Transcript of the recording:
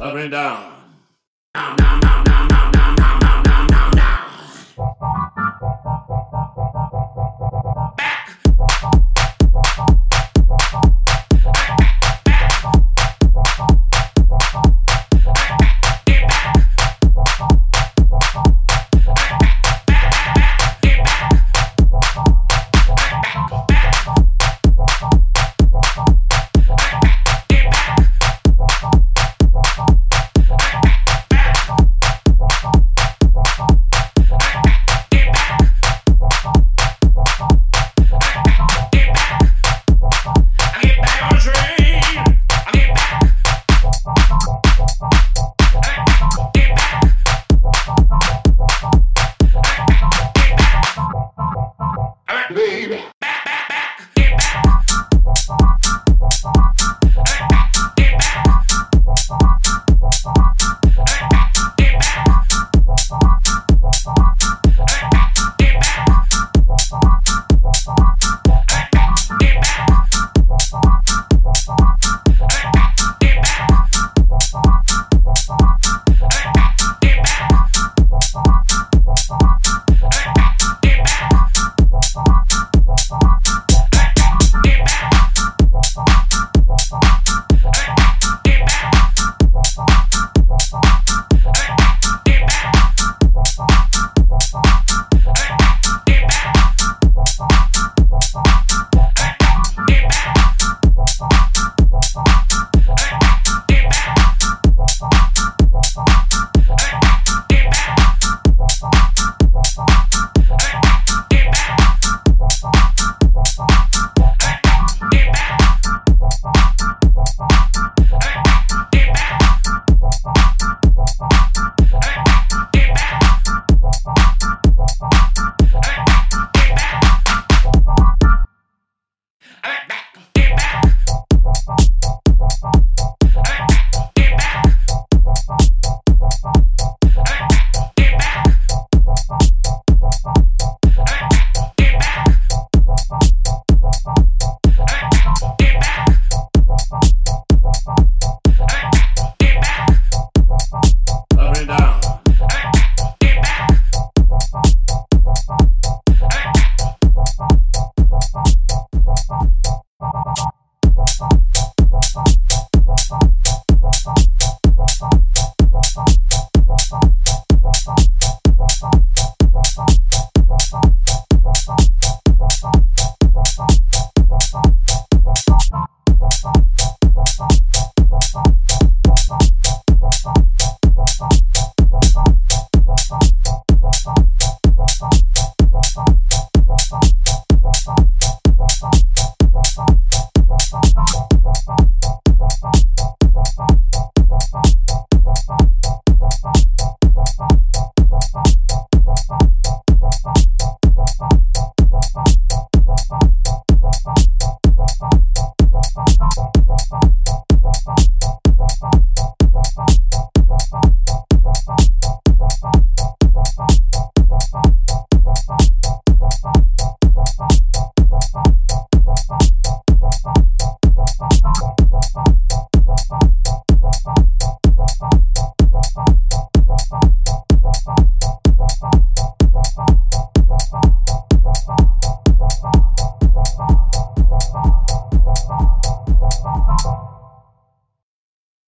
up and down. down, down, down.